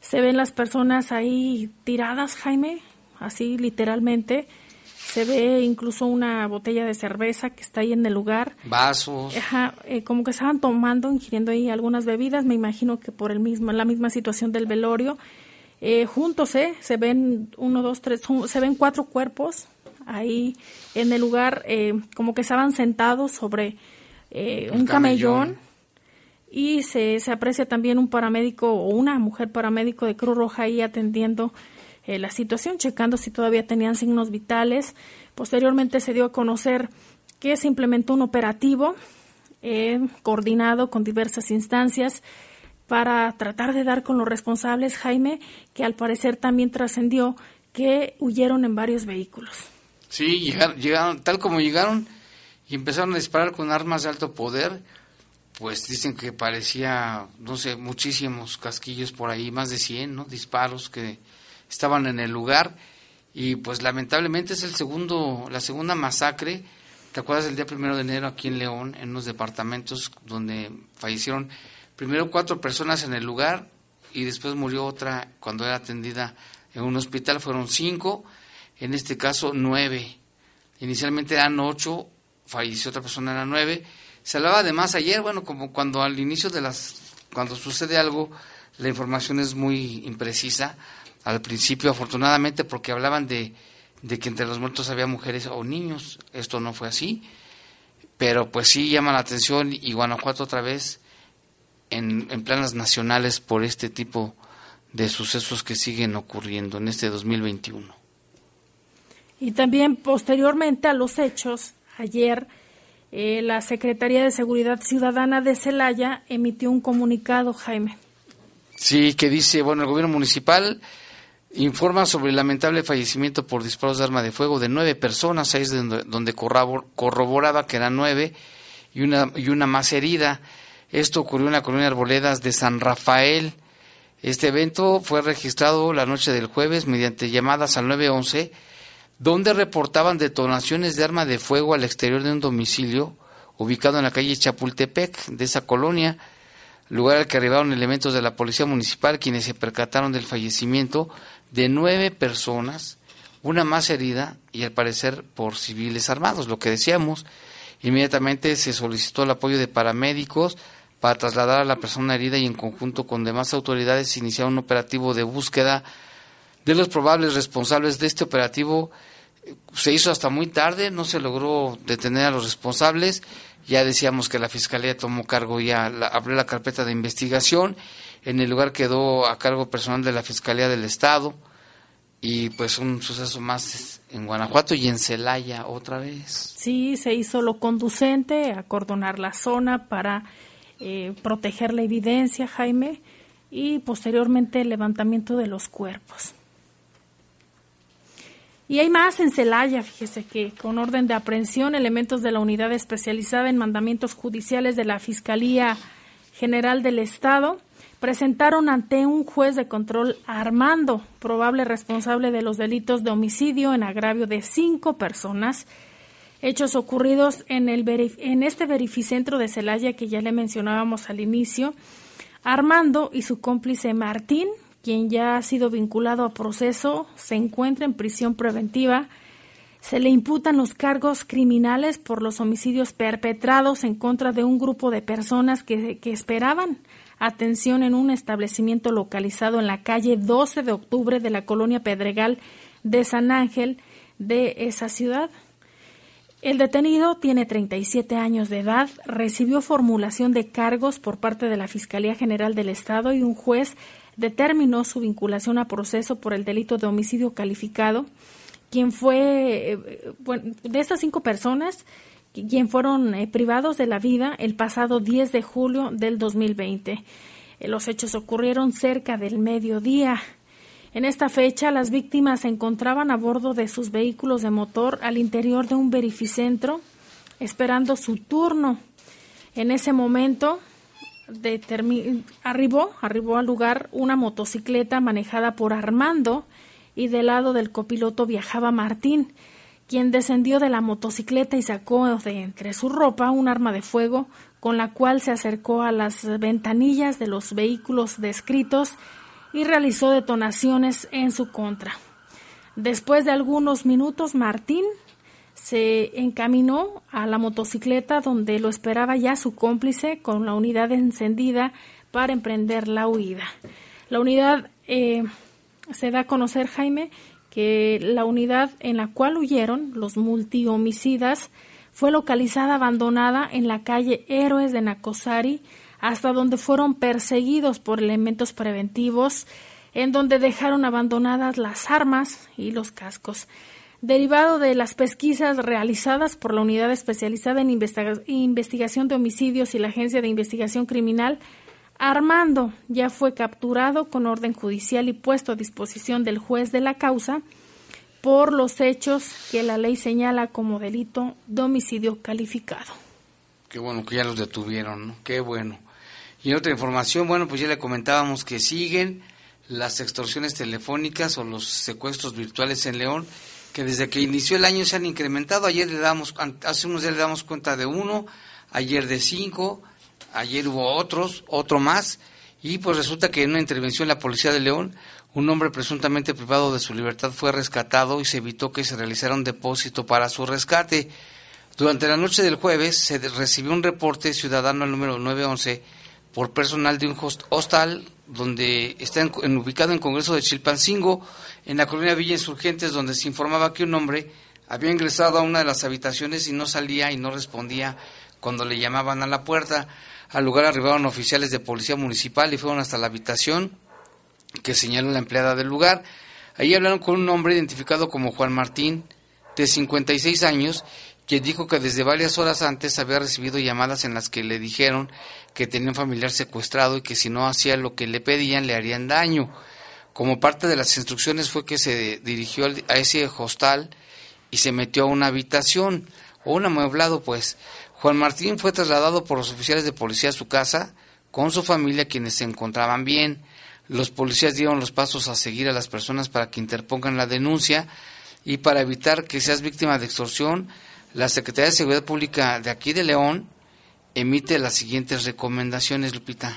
se ven las personas ahí tiradas, Jaime, así literalmente, se ve incluso una botella de cerveza que está ahí en el lugar. Vasos. Ajá, eh, como que estaban tomando, ingiriendo ahí algunas bebidas, me imagino que por el mismo, la misma situación del velorio. Eh, juntos, ¿eh? Se ven uno, dos, tres, se ven cuatro cuerpos ahí en el lugar, eh, como que estaban sentados sobre un camellón. Y se, se aprecia también un paramédico o una mujer paramédico de Cruz Roja ahí atendiendo eh, la situación, checando si todavía tenían signos vitales. Posteriormente se dio a conocer que se implementó un operativo eh, coordinado con diversas instancias para tratar de dar con los responsables, Jaime, que al parecer también trascendió que huyeron en varios vehículos. Sí, llegaron, llegaron, tal como llegaron y empezaron a disparar con armas de alto poder, pues dicen que parecía, no sé, muchísimos casquillos por ahí, más de 100, ¿no? Disparos que estaban en el lugar y pues lamentablemente es el segundo, la segunda masacre. ¿Te acuerdas del día primero de enero aquí en León, en unos departamentos donde fallecieron primero cuatro personas en el lugar y después murió otra cuando era atendida en un hospital? Fueron cinco, en este caso nueve. Inicialmente eran ocho, falleció otra persona, eran nueve. Se hablaba de más ayer, bueno, como cuando al inicio de las, cuando sucede algo, la información es muy imprecisa al principio, afortunadamente, porque hablaban de, que entre los muertos había mujeres o niños. Esto no fue así, pero pues sí llama la atención y Guanajuato otra vez en, en planas nacionales por este tipo de sucesos que siguen ocurriendo en este 2021. Y también posteriormente a los hechos, ayer eh, la Secretaría de Seguridad Ciudadana de Celaya emitió un comunicado, Jaime. Sí, que dice, bueno, el gobierno municipal informa sobre el lamentable fallecimiento por disparos de arma de fuego de nueve personas, es donde, donde corroboraba que eran nueve y una, y una más herida. Esto ocurrió en la colonia Arboledas de San Rafael. Este evento fue registrado la noche del jueves mediante llamadas al 911 donde reportaban detonaciones de arma de fuego al exterior de un domicilio ubicado en la calle Chapultepec de esa colonia, lugar al que arribaron elementos de la policía municipal quienes se percataron del fallecimiento de nueve personas, una más herida y al parecer por civiles armados, lo que decíamos. Inmediatamente se solicitó el apoyo de paramédicos para trasladar a la persona herida y en conjunto con demás autoridades iniciar un operativo de búsqueda de los probables responsables de este operativo se hizo hasta muy tarde, no se logró detener a los responsables. Ya decíamos que la fiscalía tomó cargo, ya abrió la carpeta de investigación. En el lugar quedó a cargo personal de la fiscalía del estado y pues un suceso más en Guanajuato y en Celaya otra vez. Sí, se hizo lo conducente, acordonar la zona para eh, proteger la evidencia, Jaime, y posteriormente el levantamiento de los cuerpos. Y hay más en Celaya, fíjese que con orden de aprehensión, elementos de la unidad especializada en mandamientos judiciales de la Fiscalía General del Estado presentaron ante un juez de control Armando, probable responsable de los delitos de homicidio en agravio de cinco personas, hechos ocurridos en, el en este verificentro de Celaya que ya le mencionábamos al inicio. Armando y su cómplice Martín quien ya ha sido vinculado a proceso, se encuentra en prisión preventiva. Se le imputan los cargos criminales por los homicidios perpetrados en contra de un grupo de personas que, que esperaban atención en un establecimiento localizado en la calle 12 de octubre de la colonia Pedregal de San Ángel de esa ciudad. El detenido tiene 37 años de edad, recibió formulación de cargos por parte de la Fiscalía General del Estado y un juez determinó su vinculación a proceso por el delito de homicidio calificado, quien fue, eh, de estas cinco personas, quien fueron eh, privados de la vida el pasado 10 de julio del 2020. Eh, los hechos ocurrieron cerca del mediodía. En esta fecha, las víctimas se encontraban a bordo de sus vehículos de motor al interior de un verificentro, esperando su turno. En ese momento, arribó, arribó al lugar una motocicleta manejada por Armando y del lado del copiloto viajaba Martín, quien descendió de la motocicleta y sacó de entre su ropa un arma de fuego con la cual se acercó a las ventanillas de los vehículos descritos y realizó detonaciones en su contra. Después de algunos minutos, Martín se encaminó a la motocicleta donde lo esperaba ya su cómplice con la unidad encendida para emprender la huida. La unidad eh, se da a conocer, Jaime, la unidad en la cual huyeron los multihomicidas fue localizada abandonada en la calle Héroes de Nacosari, hasta donde fueron perseguidos por elementos preventivos, en donde dejaron abandonadas las armas y los cascos. Derivado de las pesquisas realizadas por la Unidad Especializada en Investigación de Homicidios y la Agencia de Investigación Criminal, Armando ya fue capturado con orden judicial y puesto a disposición del juez de la causa por los hechos que la ley señala como delito de homicidio calificado. Qué bueno que ya los detuvieron, ¿no? Qué bueno. Y en otra información, bueno, pues ya le comentábamos que siguen las extorsiones telefónicas o los secuestros virtuales en León que desde que inició el año se han incrementado. Ayer le damos, hace unos días le damos cuenta de uno, ayer de cinco, ayer hubo otros, otro más, y pues resulta que en una intervención en la Policía de León, un hombre presuntamente privado de su libertad fue rescatado y se evitó que se realizara un depósito para su rescate. Durante la noche del jueves se recibió un reporte ciudadano al número 911 por personal de un hostal donde está ubicado en Congreso de Chilpancingo, en la colonia Villa Insurgentes, donde se informaba que un hombre había ingresado a una de las habitaciones y no salía y no respondía cuando le llamaban a la puerta. Al lugar arribaron oficiales de policía municipal y fueron hasta la habitación que señaló la empleada del lugar. Ahí hablaron con un hombre identificado como Juan Martín, de 56 años, quien dijo que desde varias horas antes había recibido llamadas en las que le dijeron que tenía un familiar secuestrado y que si no hacía lo que le pedían le harían daño. Como parte de las instrucciones fue que se dirigió a ese hostal y se metió a una habitación o un amueblado, pues. Juan Martín fue trasladado por los oficiales de policía a su casa con su familia quienes se encontraban bien. Los policías dieron los pasos a seguir a las personas para que interpongan la denuncia y para evitar que seas víctima de extorsión, la Secretaría de Seguridad Pública de aquí de León emite las siguientes recomendaciones, Lupita.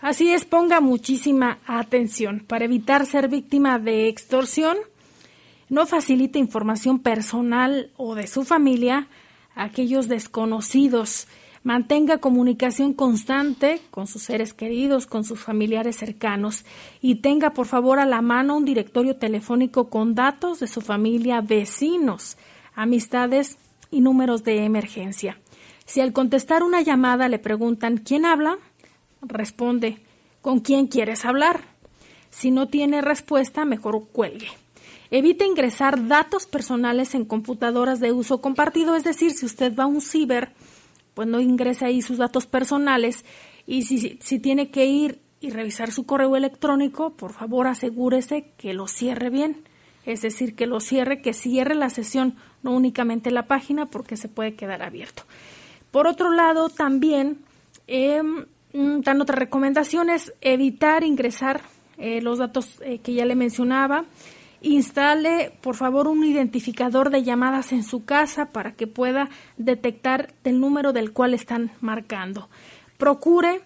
Así es, ponga muchísima atención. Para evitar ser víctima de extorsión, no facilite información personal o de su familia aquellos desconocidos. Mantenga comunicación constante con sus seres queridos, con sus familiares cercanos y tenga por favor a la mano un directorio telefónico con datos de su familia, vecinos amistades y números de emergencia. Si al contestar una llamada le preguntan ¿quién habla? Responde ¿con quién quieres hablar? Si no tiene respuesta, mejor cuelgue. Evite ingresar datos personales en computadoras de uso compartido, es decir, si usted va a un ciber, pues no ingrese ahí sus datos personales y si, si tiene que ir y revisar su correo electrónico, por favor asegúrese que lo cierre bien es decir, que lo cierre, que cierre la sesión, no únicamente la página, porque se puede quedar abierto. Por otro lado, también eh, dan otras recomendaciones, evitar ingresar eh, los datos eh, que ya le mencionaba. Instale, por favor, un identificador de llamadas en su casa para que pueda detectar el número del cual están marcando. Procure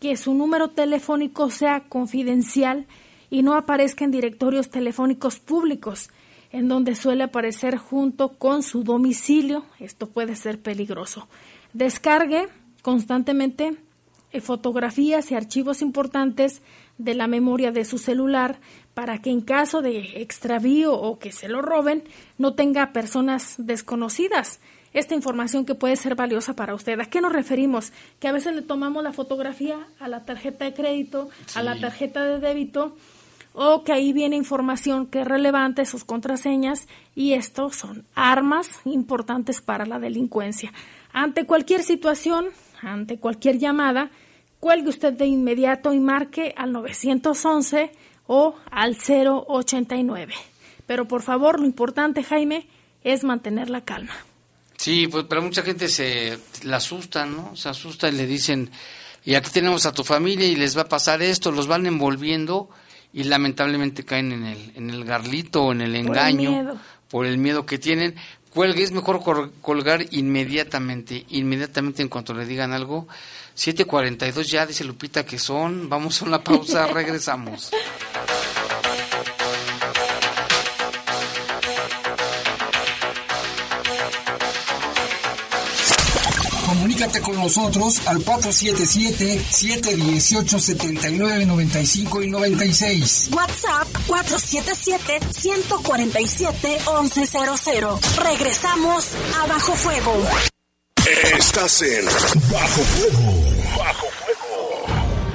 que su número telefónico sea confidencial y no aparezca en directorios telefónicos públicos, en donde suele aparecer junto con su domicilio. Esto puede ser peligroso. Descargue constantemente eh, fotografías y archivos importantes de la memoria de su celular para que en caso de extravío o que se lo roben no tenga personas desconocidas esta información que puede ser valiosa para usted. ¿A qué nos referimos? Que a veces le tomamos la fotografía a la tarjeta de crédito, a la tarjeta de débito o que ahí viene información que es relevante, sus contraseñas, y estos son armas importantes para la delincuencia. Ante cualquier situación, ante cualquier llamada, cuelgue usted de inmediato y marque al 911 o al 089. Pero por favor, lo importante, Jaime, es mantener la calma. Sí, pues pero mucha gente se la asusta, ¿no? Se asusta y le dicen, y aquí tenemos a tu familia y les va a pasar esto, los van envolviendo y lamentablemente caen en el, en el garlito o en el engaño por el miedo que tienen. Cuelgue, es mejor colgar inmediatamente, inmediatamente en cuanto le digan algo. 7.42 ya, dice Lupita que son. Vamos a una pausa, <laughs> regresamos. Comunícate con nosotros al 477-718-7995 y 96. WhatsApp 477-147-1100. Regresamos a Bajo Fuego. Estás en Bajo Fuego.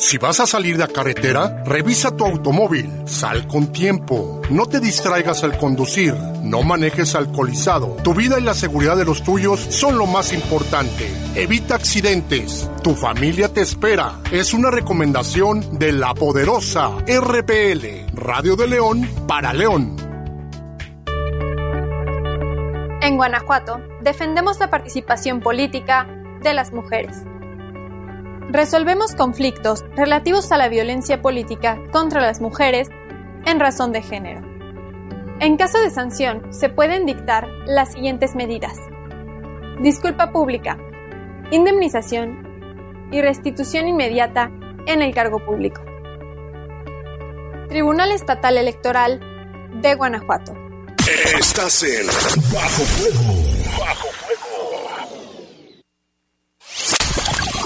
Si vas a salir de la carretera, revisa tu automóvil. Sal con tiempo. No te distraigas al conducir. No manejes alcoholizado. Tu vida y la seguridad de los tuyos son lo más importante. Evita accidentes. Tu familia te espera. Es una recomendación de la poderosa RPL, Radio de León para León. En Guanajuato, defendemos la participación política de las mujeres. Resolvemos conflictos relativos a la violencia política contra las mujeres en razón de género. En caso de sanción, se pueden dictar las siguientes medidas. Disculpa pública, indemnización y restitución inmediata en el cargo público. Tribunal Estatal Electoral de Guanajuato. Bajo Fuego.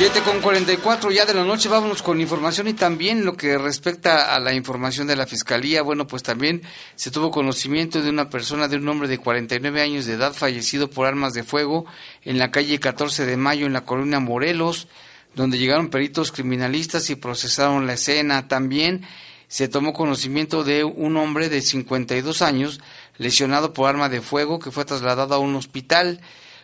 7 con 44 ya de la noche, vámonos con información y también lo que respecta a la información de la Fiscalía, bueno, pues también se tuvo conocimiento de una persona, de un hombre de 49 años de edad fallecido por armas de fuego en la calle 14 de Mayo en la colonia Morelos, donde llegaron peritos criminalistas y procesaron la escena. También se tomó conocimiento de un hombre de 52 años lesionado por arma de fuego que fue trasladado a un hospital.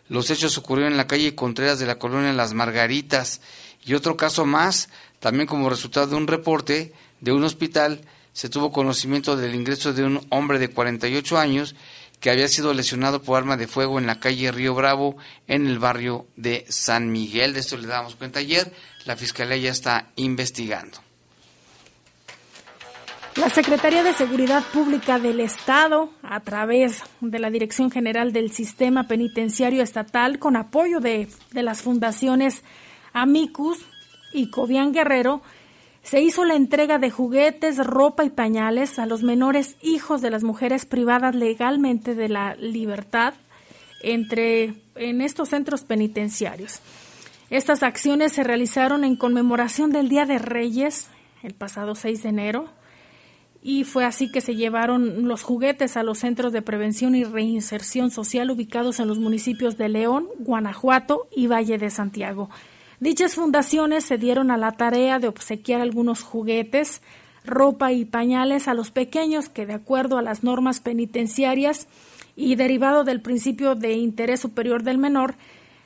Los hechos ocurrieron en la calle Contreras de la colonia Las Margaritas. Y otro caso más, también como resultado de un reporte de un hospital, se tuvo conocimiento del ingreso de un hombre de 48 años que había sido lesionado por arma de fuego en la calle Río Bravo, en el barrio de San Miguel. De esto le damos cuenta ayer. La Fiscalía ya está investigando. La Secretaría de Seguridad Pública del Estado, a través de la Dirección General del Sistema Penitenciario Estatal, con apoyo de, las fundaciones Amicus y Cobian Guerrero, se hizo la entrega de juguetes, ropa y pañales a los menores hijos de las mujeres privadas legalmente de la libertad entre en estos centros penitenciarios. Estas acciones se realizaron en conmemoración del Día de Reyes, el pasado 6 de enero, y fue así que se llevaron los juguetes a los centros de prevención y reinserción social ubicados en los municipios de León, Guanajuato y Valle de Santiago. Dichas fundaciones se dieron a la tarea de obsequiar algunos juguetes, ropa y pañales a los pequeños que, de acuerdo a las normas penitenciarias y derivado del principio de interés superior del menor,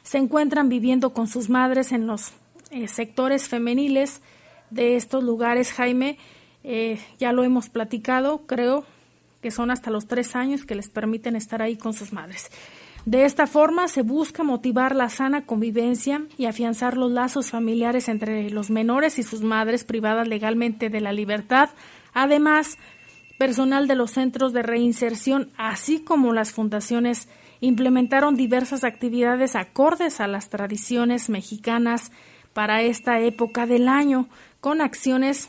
se encuentran viviendo con sus madres en los eh, sectores femeniles de estos lugares, Jaime, eh, ya lo hemos platicado, creo que son hasta los tres años que les permiten estar ahí con sus madres. De esta forma se busca motivar la sana convivencia y afianzar los lazos familiares entre los menores y sus madres privadas legalmente de la libertad. Además, personal de los centros de reinserción, así como las fundaciones, implementaron diversas actividades acordes a las tradiciones mexicanas para esta época del año, con acciones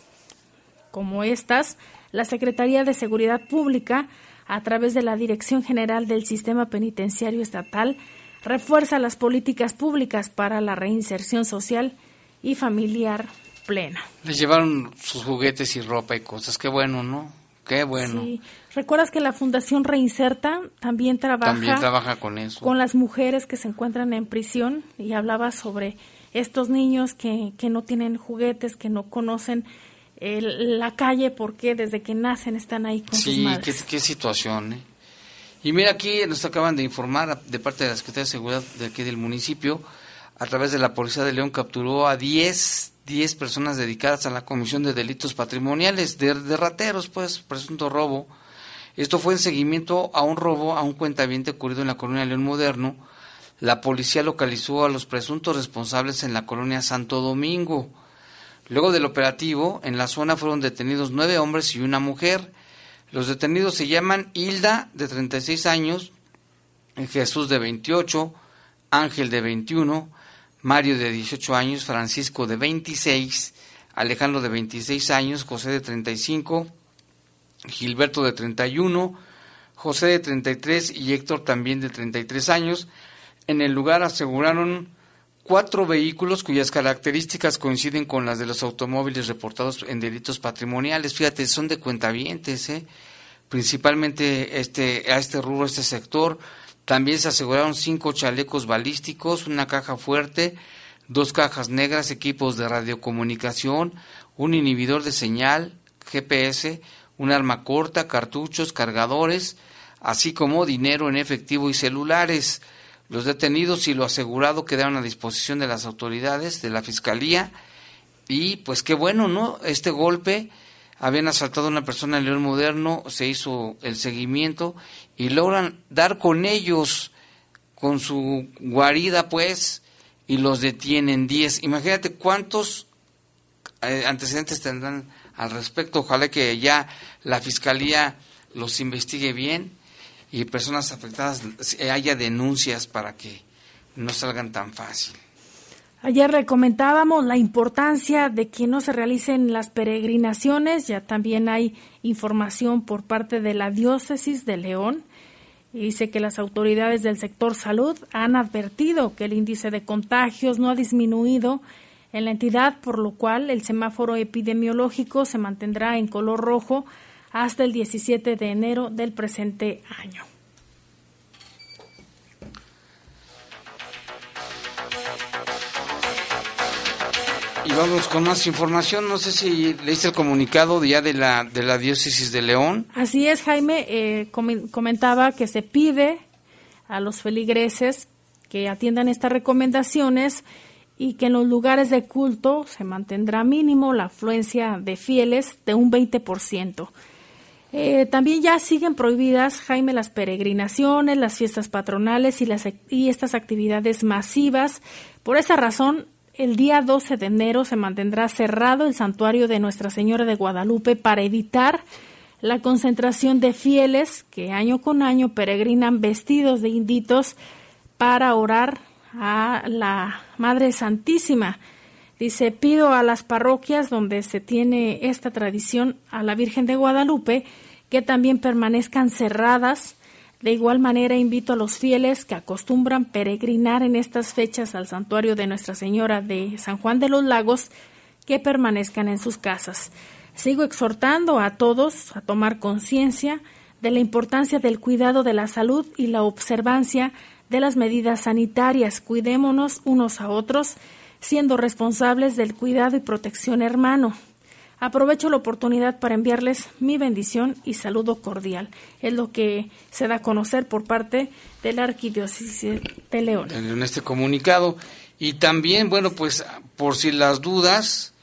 como estas, la Secretaría de Seguridad Pública, a través de la Dirección General del Sistema Penitenciario Estatal, refuerza las políticas públicas para la reinserción social y familiar plena. Les llevaron sus juguetes y ropa y cosas. Qué bueno, ¿no? Qué bueno. Sí. ¿Recuerdas que la Fundación Reinserta también trabaja, también trabaja con eso? Con las mujeres que se encuentran en prisión y hablaba sobre estos niños que, que no tienen juguetes, que no conocen la calle porque desde que nacen están ahí con sus madres. Sí, qué, situación. ¿eh? Y mira, aquí nos acaban de informar de parte de la Secretaría de Seguridad de aquí del municipio, a través de la Policía de León capturó a 10, 10 personas dedicadas a la comisión de delitos patrimoniales, de, de rateros, pues, presunto robo. Esto fue en seguimiento a un robo a un cuentaviente ocurrido en la colonia León Moderno. La policía localizó a los presuntos responsables en la colonia Santo Domingo. Luego del operativo, en la zona fueron detenidos nueve hombres y una mujer. Los detenidos se llaman Hilda, de 36 años, Jesús, de 28, Ángel, de 21, Mario, de 18 años, Francisco, de 26, Alejandro, de 26 años, José, de 35, Gilberto, de 31, José, de 33 y Héctor, también de 33 años. En el lugar aseguraron cuatro vehículos cuyas características coinciden con las de los automóviles reportados en delitos patrimoniales. Fíjate, son de cuentavientes, ¿eh? principalmente este, a este rubro, a este sector. También se aseguraron cinco chalecos balísticos, una caja fuerte, dos cajas negras, equipos de radiocomunicación, un inhibidor de señal, GPS, un arma corta, cartuchos, cargadores, así como dinero en efectivo y celulares. Los detenidos y lo asegurado quedaron a disposición de las autoridades, de la fiscalía, y pues qué bueno, ¿no? Este golpe, habían asaltado a una persona en León Moderno, se hizo el seguimiento y logran dar con ellos, con su guarida, pues, y los detienen 10. Imagínate cuántos eh, antecedentes tendrán al respecto. Ojalá que ya la fiscalía los investigue bien y personas afectadas haya denuncias para que no salgan tan fácil. Ayer recomendábamos la importancia de que no se realicen las peregrinaciones, ya también hay información por parte de la diócesis de León. Dice que las autoridades del sector salud han advertido que el índice de contagios no ha disminuido en la entidad, por lo cual el semáforo epidemiológico se mantendrá en color rojo hasta el 17 de enero del presente año. Y vamos con más información. No sé si leíste el comunicado ya de la, de la diócesis de León. Así es, Jaime. Eh, comentaba que se pide a los feligreses que atiendan estas recomendaciones y que en los lugares de culto se mantendrá mínimo la afluencia de fieles de un 20%. Eh, también ya siguen prohibidas, Jaime, las peregrinaciones, las fiestas patronales y, las, y estas actividades masivas. Por esa razón, el día 12 de enero se mantendrá cerrado el santuario de Nuestra Señora de Guadalupe para evitar la concentración de fieles que año con año peregrinan vestidos de inditos para orar a la Madre Santísima. Dice, pido a las parroquias donde se tiene esta tradición a la Virgen de Guadalupe que también permanezcan cerradas de igual manera, invito a los fieles que acostumbran peregrinar en estas fechas al santuario de Nuestra Señora de San Juan de los Lagos que permanezcan en sus casas. Sigo exhortando a todos a tomar conciencia de la importancia del cuidado de la salud y la observancia de las medidas sanitarias. Cuidémonos unos a otros, siendo responsables del cuidado y protección hermano. Aprovecho la oportunidad para enviarles mi bendición y saludo cordial. Es lo que se da a conocer por parte de la Arquidiócesis de León. En este comunicado. Y también, bueno, pues por si las dudas,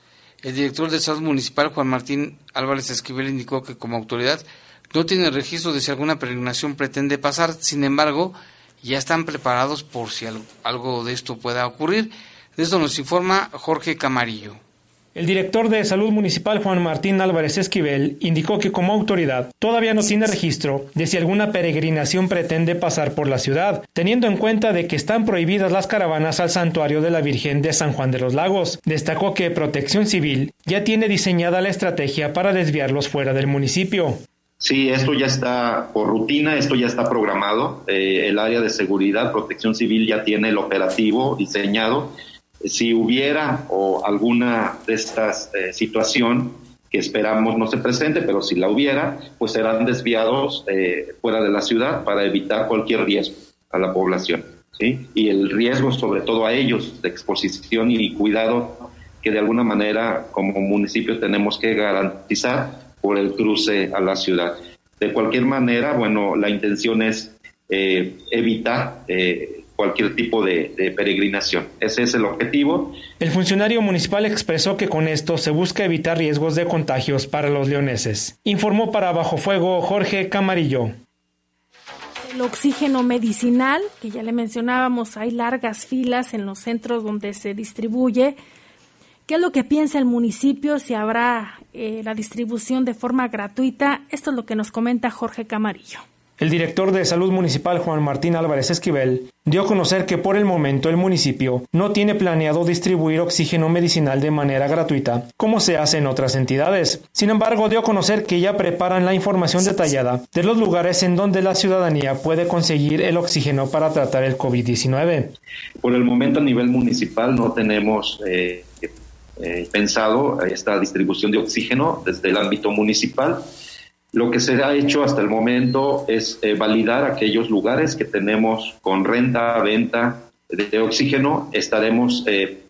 el director de salud municipal, Juan Martín Álvarez Esquivel, indicó que como autoridad no tiene registro de si alguna peregrinación pretende pasar. Sin embargo, ya están preparados por si algo de esto pueda ocurrir. De esto nos informa Jorge Camarillo. El director de Salud Municipal Juan Martín Álvarez Esquivel indicó que como autoridad todavía no tiene registro de si alguna peregrinación pretende pasar por la ciudad, teniendo en cuenta de que están prohibidas las caravanas al santuario de la Virgen de San Juan de los Lagos. Destacó que Protección Civil ya tiene diseñada la estrategia para desviarlos fuera del municipio. Sí, esto ya está por rutina, esto ya está programado. Eh, el área de seguridad, protección civil ya tiene el operativo diseñado si hubiera o alguna de estas eh, situación que esperamos no se presente, pero si la hubiera, pues serán desviados eh, fuera de la ciudad para evitar cualquier riesgo a la población. Y el riesgo sobre todo a ellos de exposición y cuidado que de alguna manera como municipio tenemos que garantizar por el cruce a la ciudad. De cualquier manera, bueno, la intención es eh, evitar eh, cualquier tipo de, peregrinación. Ese es el objetivo. El funcionario municipal expresó que con esto se busca evitar riesgos de contagios para los leoneses. Informó para Bajo Fuego Jorge Camarillo. El oxígeno medicinal, que ya le mencionábamos, hay largas filas en los centros donde se distribuye. ¿Qué es lo que piensa el municipio? Si habrá eh, la distribución de forma gratuita. Esto es lo que nos comenta Jorge Camarillo. El director de Salud Municipal Juan Martín Álvarez Esquivel dio a conocer que por el momento el municipio no tiene planeado distribuir oxígeno medicinal de manera gratuita, como se hace en otras entidades. Sin embargo, dio a conocer que ya preparan la información detallada de los lugares en donde la ciudadanía puede conseguir el oxígeno para tratar el COVID-19. Por el momento a nivel municipal no tenemos eh, eh, pensado esta distribución de oxígeno desde el ámbito municipal. Lo que se ha hecho hasta el momento es eh, validar aquellos lugares que tenemos con renta, venta de oxígeno. Estaremos eh,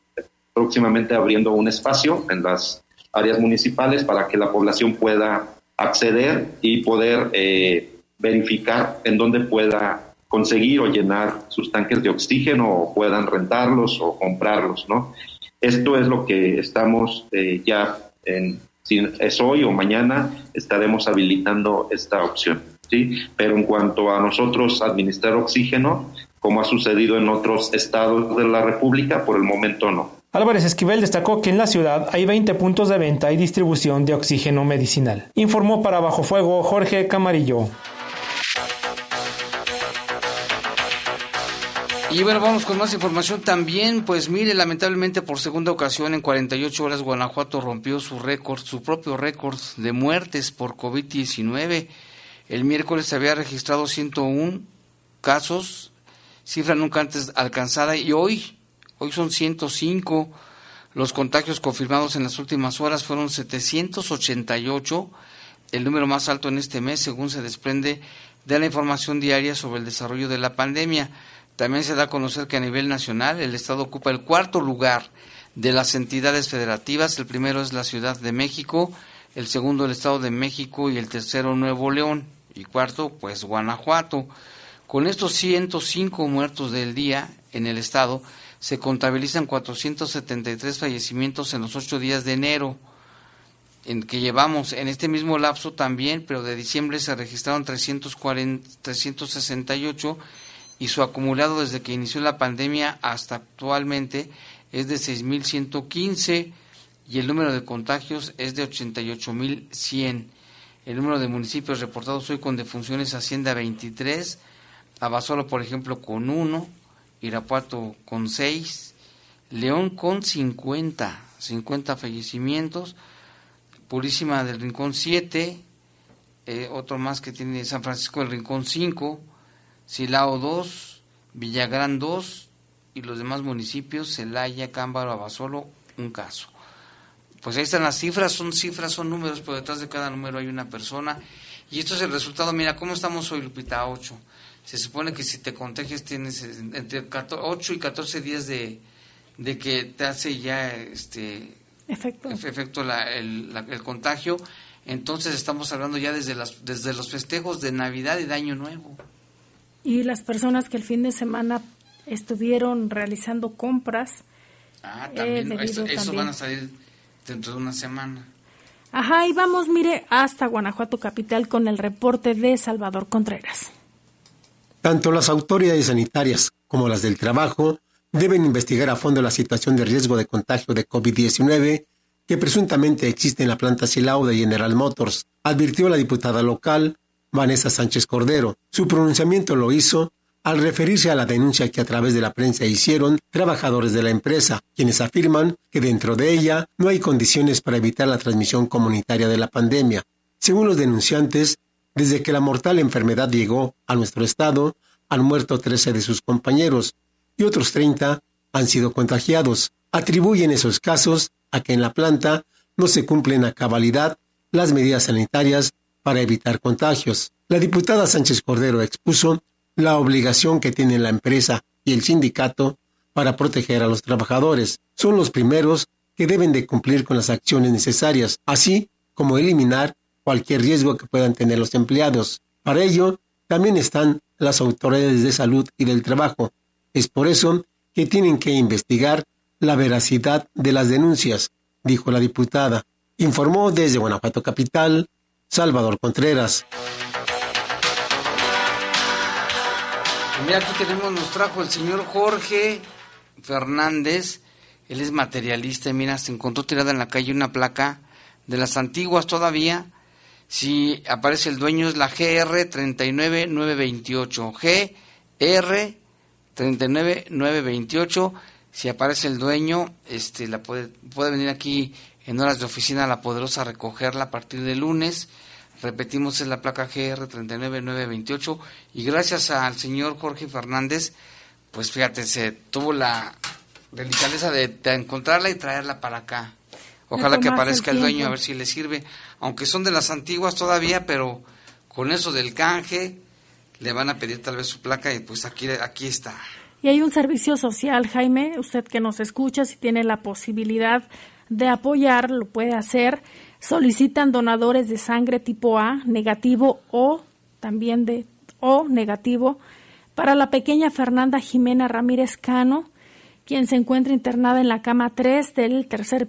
próximamente abriendo un espacio en las áreas municipales para que la población pueda acceder y poder eh, verificar en dónde pueda conseguir o llenar sus tanques de oxígeno o puedan rentarlos o comprarlos, ¿no? Esto es lo que estamos ya en, si es hoy o mañana, estaremos habilitando esta opción. ¿sí? Pero en cuanto a nosotros administrar oxígeno, como ha sucedido en otros estados de la República, por el momento no. Álvarez Esquivel destacó que en la ciudad hay 20 puntos de venta y distribución de oxígeno medicinal. Informó para Bajo Fuego Jorge Camarillo. Y bueno, vamos con más información también. Pues mire, lamentablemente por segunda ocasión en 48 horas Guanajuato rompió su récord, su propio récord de muertes por COVID-19. El miércoles se había registrado 101 casos, cifra nunca antes alcanzada, y hoy, hoy son 105. Los contagios confirmados en las últimas horas fueron 788, el número más alto en este mes, según se desprende de la información diaria sobre el desarrollo de la pandemia. También se da a conocer que a nivel nacional el Estado ocupa el cuarto lugar de las entidades federativas. El primero es la Ciudad de México, el segundo el Estado de México y el tercero Nuevo León. Y cuarto, pues Guanajuato. Con estos 105 muertos del día en el Estado, se contabilizan 473 fallecimientos en los ocho días de enero en que llevamos. En este mismo lapso también, pero de diciembre se registraron 340, 368 y su acumulado desde que inició la pandemia hasta actualmente es de 6.115 y el número de contagios es de 88.100. El número de municipios reportados hoy con defunciones asciende a 23, Abasolo por ejemplo con 1, Irapuato con 6, León con 50, 50 fallecimientos, Purísima del Rincón 7, eh, otro más que tiene San Francisco del Rincón 5, Silao 2, Villagrán 2 y los demás municipios, Celaya, Cámbaro, Abasolo, un caso. Pues ahí están las cifras, son cifras, son números, pero detrás de cada número hay una persona. Y esto es el resultado, mira, ¿cómo estamos hoy, Lupita? 8. Se supone que si te contagias tienes entre 8 y 14 días de, de que te hace ya este efecto, efecto la, el, el contagio. Entonces estamos hablando ya desde, las, desde los festejos de Navidad y de Año Nuevo y las personas que el fin de semana estuvieron realizando compras. Ah, también, eh, eso, van a salir dentro de una semana. Ajá, y vamos, mire, hasta Guanajuato Capital con el reporte de Salvador Contreras. Tanto las autoridades sanitarias como las del trabajo deben investigar a fondo la situación de riesgo de contagio de COVID-19 que presuntamente existe en la planta Silao de General Motors, advirtió la diputada local Vanessa Sánchez Cordero. Su pronunciamiento lo hizo al referirse a la denuncia que a través de la prensa hicieron trabajadores de la empresa, quienes afirman que dentro de ella no hay condiciones para evitar la transmisión comunitaria de la pandemia. Según los denunciantes, desde que la mortal enfermedad llegó a nuestro estado, han muerto 13 de sus compañeros y otros 30 han sido contagiados. Atribuyen esos casos a que en la planta no se cumplen a cabalidad las medidas sanitarias para evitar contagios. La diputada Sánchez Cordero expuso la obligación que tienen la empresa y el sindicato para proteger a los trabajadores. Son los primeros que deben de cumplir con las acciones necesarias, así como eliminar cualquier riesgo que puedan tener los empleados. Para ello, también están las autoridades de salud y del trabajo. Es por eso que tienen que investigar la veracidad de las denuncias, dijo la diputada. Informó desde Guanajuato Capital Salvador Contreras. Mira, aquí tenemos, nos trajo el señor Jorge Fernández. Él es materialista y mira, se encontró tirada en la calle una placa de las antiguas todavía. Si aparece el dueño es la GR 39928. GR 39928. Si aparece el dueño, este la puede puede venir aquí en horas de oficina La Poderosa a recogerla a partir de lunes. Repetimos, es la placa GR 39928 y gracias al señor Jorge Fernández, pues fíjate, se tuvo la delicadeza de, encontrarla y traerla para acá. Ojalá que aparezca el, dueño a ver si le sirve, aunque son de las antiguas todavía, pero con eso del canje le van a pedir tal vez su placa y pues aquí, aquí está. Y hay un servicio social, Jaime, usted que nos escucha, si tiene la posibilidad de apoyar, lo puede hacer. Solicitan donadores de sangre tipo A, negativo o también de O negativo para la pequeña Fernanda Jimena Ramírez Cano, quien se encuentra internada en la cama 3 del tercer piso